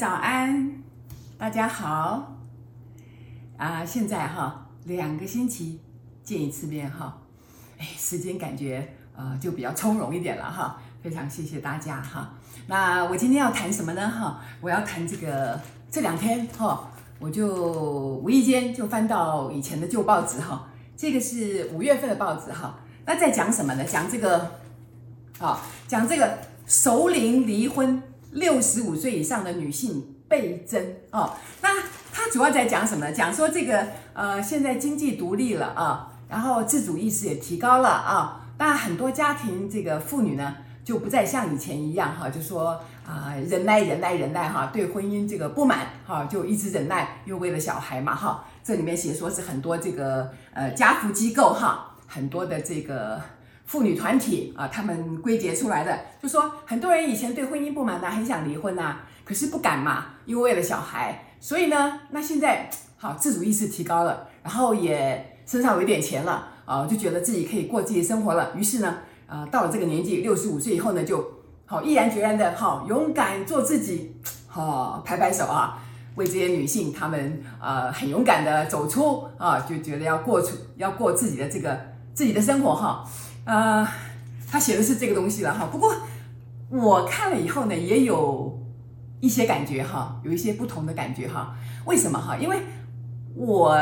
早安，大家好。啊，现在哈，两个星期见一次面哈，哎，时间感觉呃就比较从容一点了哈。非常谢谢大家哈。那我今天要谈什么呢哈？我要谈这个这两天哈，我就无意间就翻到以前的旧报纸哈。这个是五月份的报纸哈。那在讲什么呢？讲这个啊，讲这个熟龄离婚。六十五岁以上的女性倍增哦，那他主要在讲什么？讲说这个呃，现在经济独立了啊，然后自主意识也提高了啊，那很多家庭这个妇女呢，就不再像以前一样哈，就说啊忍耐忍耐忍耐哈，对婚姻这个不满哈，就一直忍耐，又为了小孩嘛哈，这里面写说是很多这个呃家扶机构哈，很多的这个。妇女团体啊，他们归结出来的，就说很多人以前对婚姻不满呐，很想离婚呐，可是不敢嘛，因为为了小孩，所以呢，那现在好自主意识提高了，然后也身上有点钱了啊，就觉得自己可以过自己生活了，于是呢，啊，到了这个年纪，六十五岁以后呢，就好毅然决然的好勇敢做自己，好拍拍手啊，为这些女性，她们呃很勇敢的走出啊，就觉得要过出要过自己的这个自己的生活哈。呃，他写的是这个东西了哈。不过我看了以后呢，也有一些感觉哈，有一些不同的感觉哈。为什么哈？因为我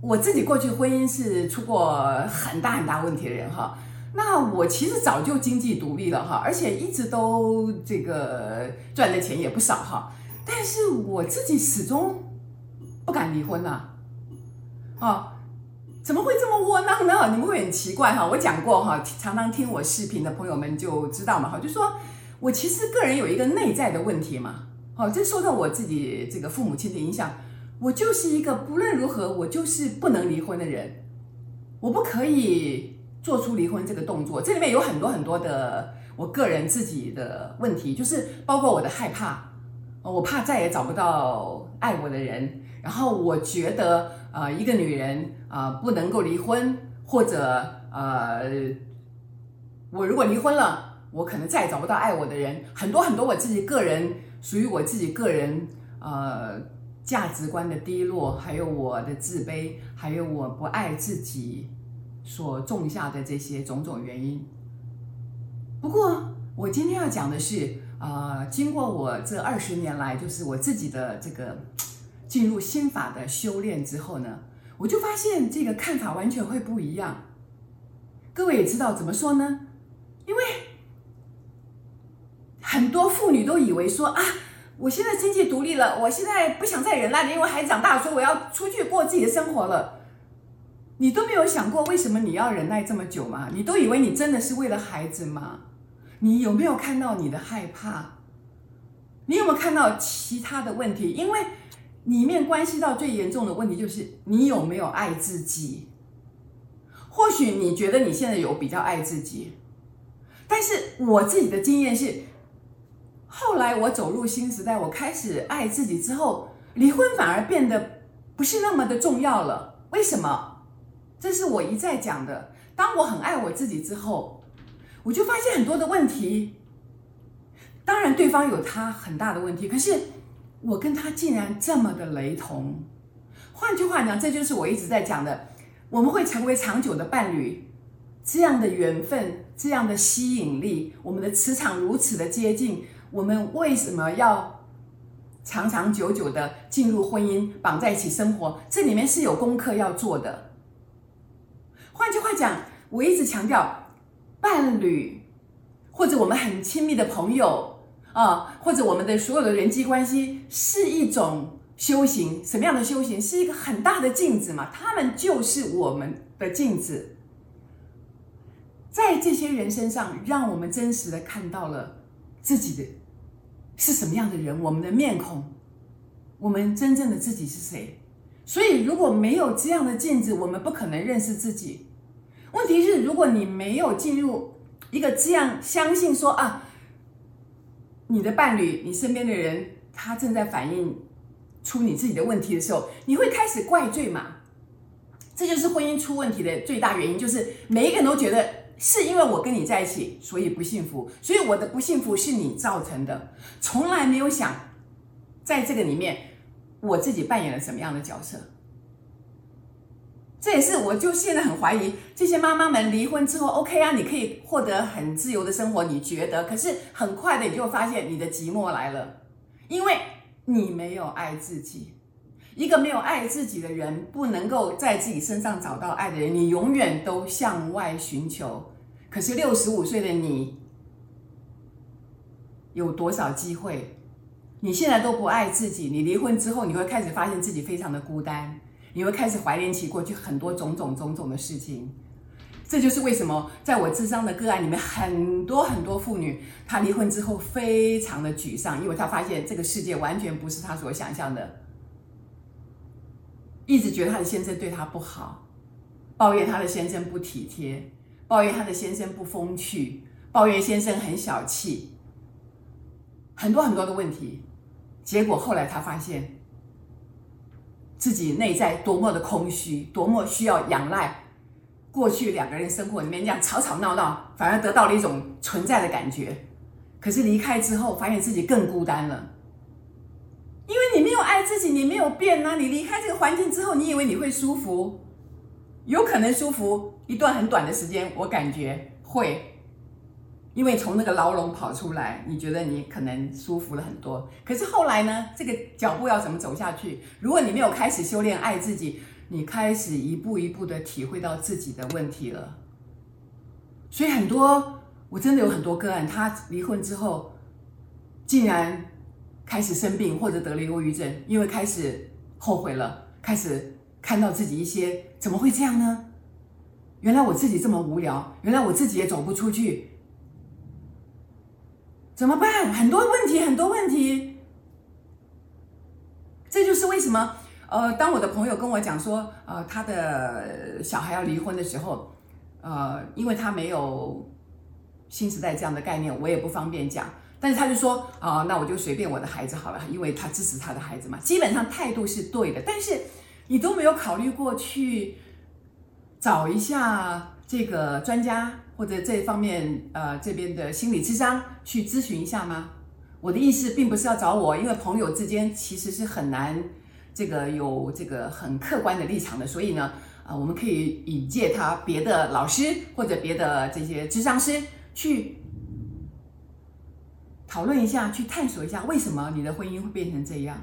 我自己过去婚姻是出过很大很大问题的人哈。那我其实早就经济独立了哈，而且一直都这个赚的钱也不少哈。但是我自己始终不敢离婚呐，啊。怎么会这么窝囊呢？你们会很奇怪哈。我讲过哈，常常听我视频的朋友们就知道嘛哈，就说我其实个人有一个内在的问题嘛。好，这受到我自己这个父母亲的影响，我就是一个不论如何我就是不能离婚的人，我不可以做出离婚这个动作。这里面有很多很多的我个人自己的问题，就是包括我的害怕，我怕再也找不到爱我的人，然后我觉得。呃，一个女人啊，不能够离婚，或者呃，我如果离婚了，我可能再也找不到爱我的人。很多很多，我自己个人属于我自己个人呃价值观的低落，还有我的自卑，还有我不爱自己所种下的这些种种原因。不过，我今天要讲的是，呃，经过我这二十年来，就是我自己的这个。进入心法的修炼之后呢，我就发现这个看法完全会不一样。各位也知道怎么说呢？因为很多妇女都以为说啊，我现在经济独立了，我现在不想再忍耐了，因为孩子长大了，说我要出去过自己的生活了。你都没有想过为什么你要忍耐这么久吗？你都以为你真的是为了孩子吗？你有没有看到你的害怕？你有没有看到其他的问题？因为。里面关系到最严重的问题就是你有没有爱自己？或许你觉得你现在有比较爱自己，但是我自己的经验是，后来我走入新时代，我开始爱自己之后，离婚反而变得不是那么的重要了。为什么？这是我一再讲的。当我很爱我自己之后，我就发现很多的问题。当然，对方有他很大的问题，可是。我跟他竟然这么的雷同，换句话讲，这就是我一直在讲的，我们会成为长久的伴侣，这样的缘分，这样的吸引力，我们的磁场如此的接近，我们为什么要长长久久的进入婚姻，绑在一起生活？这里面是有功课要做的。换句话讲，我一直强调，伴侣或者我们很亲密的朋友。啊，或者我们的所有的人际关系是一种修行，什么样的修行？是一个很大的镜子嘛，他们就是我们的镜子，在这些人身上，让我们真实的看到了自己的是什么样的人，我们的面孔，我们真正的自己是谁？所以，如果没有这样的镜子，我们不可能认识自己。问题是，如果你没有进入一个这样相信说啊。你的伴侣，你身边的人，他正在反映出你自己的问题的时候，你会开始怪罪嘛？这就是婚姻出问题的最大原因，就是每一个人都觉得是因为我跟你在一起，所以不幸福，所以我的不幸福是你造成的，从来没有想在这个里面，我自己扮演了什么样的角色？这也是我就现在很怀疑这些妈妈们离婚之后，OK 啊，你可以获得很自由的生活，你觉得？可是很快的你就会发现你的寂寞来了，因为你没有爱自己。一个没有爱自己的人，不能够在自己身上找到爱的人，你永远都向外寻求。可是六十五岁的你，有多少机会？你现在都不爱自己，你离婚之后，你会开始发现自己非常的孤单，你会开始怀念起过去很多种种种种的事情。这就是为什么在我智商的个案里面，很多很多妇女，她离婚之后非常的沮丧，因为她发现这个世界完全不是她所想象的。一直觉得她的先生对她不好，抱怨她的先生不体贴，抱怨她的先生不风趣，抱怨先生很小气，很多很多的问题。结果后来她发现，自己内在多么的空虚，多么需要仰赖。过去两个人生活里面这样吵吵闹闹，反而得到了一种存在的感觉。可是离开之后，发现自己更孤单了。因为你没有爱自己，你没有变呢、啊。你离开这个环境之后，你以为你会舒服，有可能舒服一段很短的时间。我感觉会，因为从那个牢笼跑出来，你觉得你可能舒服了很多。可是后来呢？这个脚步要怎么走下去？如果你没有开始修炼爱自己，你开始一步一步的体会到自己的问题了。所以很多，我真的有很多个案，他离婚之后，竟然。开始生病或者得了忧郁症，因为开始后悔了，开始看到自己一些怎么会这样呢？原来我自己这么无聊，原来我自己也走不出去，怎么办？很多问题，很多问题。这就是为什么，呃，当我的朋友跟我讲说，呃，他的小孩要离婚的时候，呃，因为他没有新时代这样的概念，我也不方便讲。但是他就说啊、那我就随便我的孩子好了，因为他支持他的孩子嘛。基本上态度是对的，但是你都没有考虑过去找一下这个专家或者这方面呃这边的心理咨商去咨询一下吗？我的意思并不是要找我，因为朋友之间其实是很难这个有这个很客观的立场的，所以呢，啊、我们可以引荐他别的老师或者别的这些咨商师去。讨论一下，去探索一下，为什么你的婚姻会变成这样？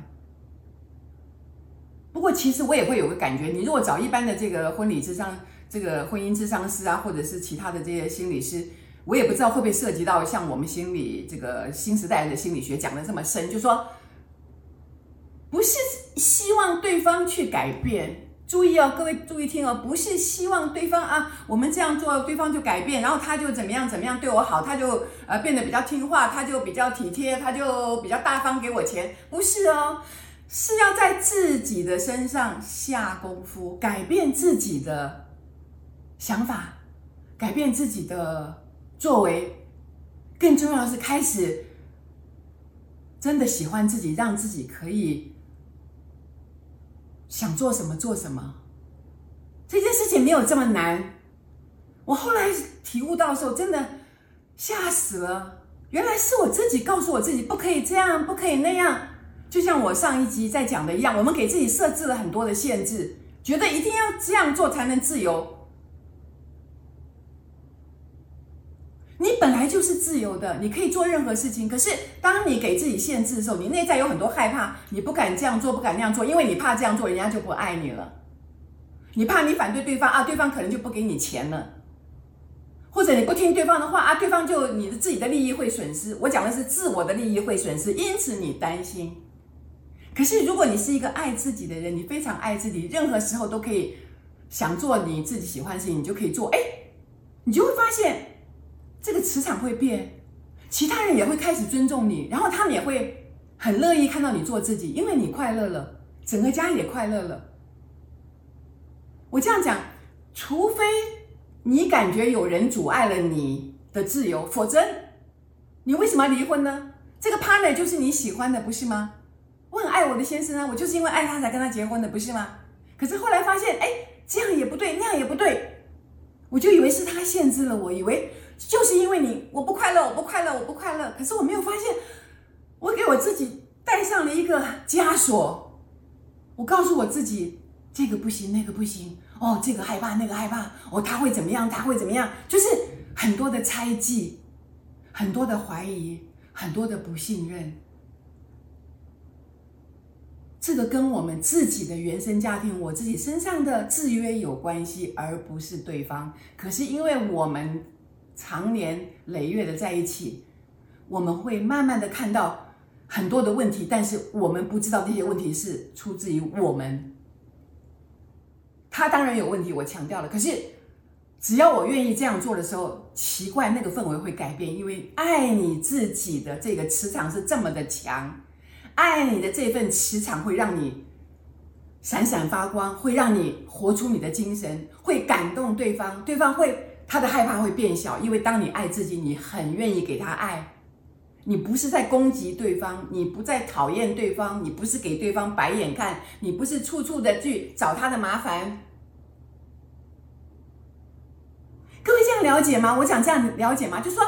不过，其实我也会有个感觉，你如果找一般的这个婚礼咨商、这个婚姻智商师啊，或者是其他的这些心理师，我也不知道会不会涉及到像我们心理这个新时代的心理学讲的这么深，就说，不是希望对方去改变。注意哦，各位注意听哦，不是希望对方啊，我们这样做，对方就改变，然后他就怎么样怎么样对我好，他就呃变得比较听话，他就比较体贴，他就比较大方给我钱，不是哦，是要在自己的身上下功夫，改变自己的想法，改变自己的作为，更重要的是开始真的喜欢自己，让自己可以。想做什么做什么，这件事情没有这么难。我后来体悟到的时候，真的吓死了。原来是我自己告诉我自己不可以这样，不可以那样。就像我上一集在讲的一样，我们给自己设置了很多的限制，觉得一定要这样做才能自由。你本来就是自由的，你可以做任何事情。可是，当你给自己限制的时候，你内在有很多害怕，你不敢这样做，不敢那样做，因为你怕这样做，人家就不爱你了。你怕你反对对方啊，对方可能就不给你钱了，或者你不听对方的话啊，对方就你的自己的利益会损失。我讲的是自我的利益会损失，因此你担心。可是，如果你是一个爱自己的人，你非常爱自己，任何时候都可以想做你自己喜欢的事情，你就可以做。哎，你就会发现。这个磁场会变，其他人也会开始尊重你，然后他们也会很乐意看到你做自己，因为你快乐了，整个家也快乐了。我这样讲，除非你感觉有人阻碍了你的自由，否则你为什么离婚呢？这个 partner 就是你喜欢的，不是吗？我很爱我的先生啊，我就是因为爱他才跟他结婚的，不是吗？可是后来发现，哎，这样也不对，那样也不对，我就以为是他限制了我，以为。就是因为你，我不快乐，我不快乐，我不快乐。可是我没有发现，我给我自己带上了一个枷锁，我告诉我自己，这个不行，那个不行，哦，这个害怕，那个害怕，哦，他会怎么样？他会怎么样？就是很多的猜忌，很多的怀疑，很多的不信任。这个跟我们自己的原生家庭，我自己身上的制约有关系，而不是对方。可是因为我们长年累月的在一起，我们会慢慢的看到很多的问题，但是我们不知道这些问题是出自于我们。他当然有问题，我强调了。可是只要我愿意这样做的时候，奇怪，那个氛围会改变，因为爱你自己的这个磁场是这么的强。爱你的这份磁场会让你闪闪发光，会让你活出你的精神，会感动对方，对方会他的害怕会变小，因为当你爱自己，你很愿意给他爱，你不是在攻击对方，你不再讨厌对方，你不是给对方白眼看，你不是处处的去找他的麻烦。各位这样了解吗？我想这样了解吗？就是说。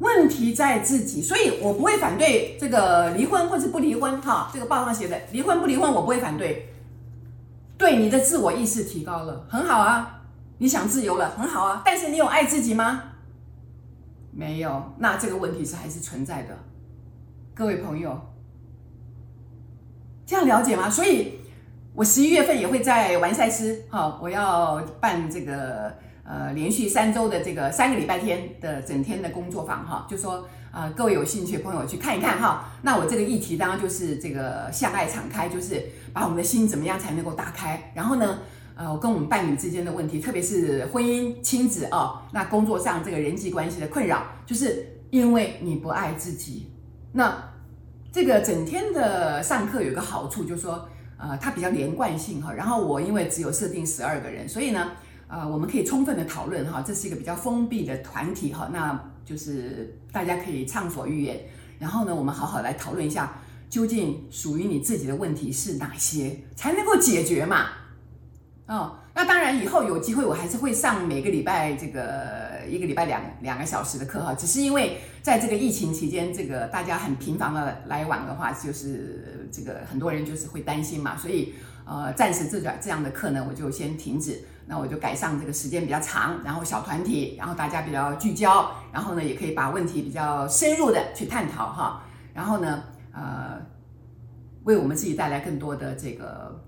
问题在自己，所以我不会反对这个离婚或是不离婚。哈，这个报上写的离婚不离婚，我不会反对。对，你的自我意识提高了，很好啊。你想自由了，很好啊。但是你有爱自己吗？没有，那这个问题是还是存在的。各位朋友，这样了解吗？所以，我十一月份也会在完赛斯，哈，我要办这个。呃，连续三周的这个三个礼拜天的整天的工作坊哈，就说啊、各位有兴趣的朋友去看一看哈。那我这个议题当然就是这个向爱敞开，就是把我们的心怎么样才能够打开。然后呢，呃，跟我们伴侣之间的问题，特别是婚姻、亲子啊、哦，那工作上这个人际关系的困扰，就是因为你不爱自己。那这个整天的上课有个好处，就是说呃，它比较连贯性哈。然后我因为只有设定十二个人，所以呢。呃，我们可以充分的讨论哈，这是一个比较封闭的团体哈，那就是大家可以畅所欲言。然后呢，我们好好来讨论一下，究竟属于你自己的问题是哪些，才能够解决嘛？哦，那当然以后有机会我还是会上每个礼拜这个一个礼拜两两个小时的课哈，只是因为在这个疫情期间，这个大家很频繁的来往的话，就是这个很多人就是会担心嘛，所以呃，暂时这个这样的课呢，我就先停止。那我就改上这个时间比较长，然后小团体，然后大家比较聚焦，然后呢，也可以把问题比较深入的去探讨哈，然后呢，呃，为我们自己带来更多的这个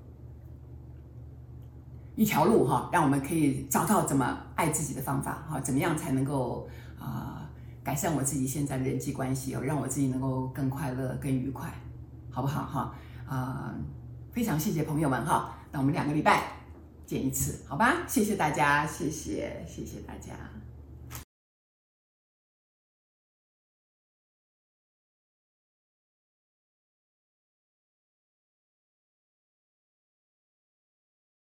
一条路哈，让我们可以找到怎么爱自己的方法哈，怎么样才能够啊、改善我自己现在的人际关系哦，让我自己能够更快乐、更愉快，好不好哈？啊、非常谢谢朋友们哈，那我们两个礼拜。见一次，好吧，谢谢大家，谢谢，谢谢大家。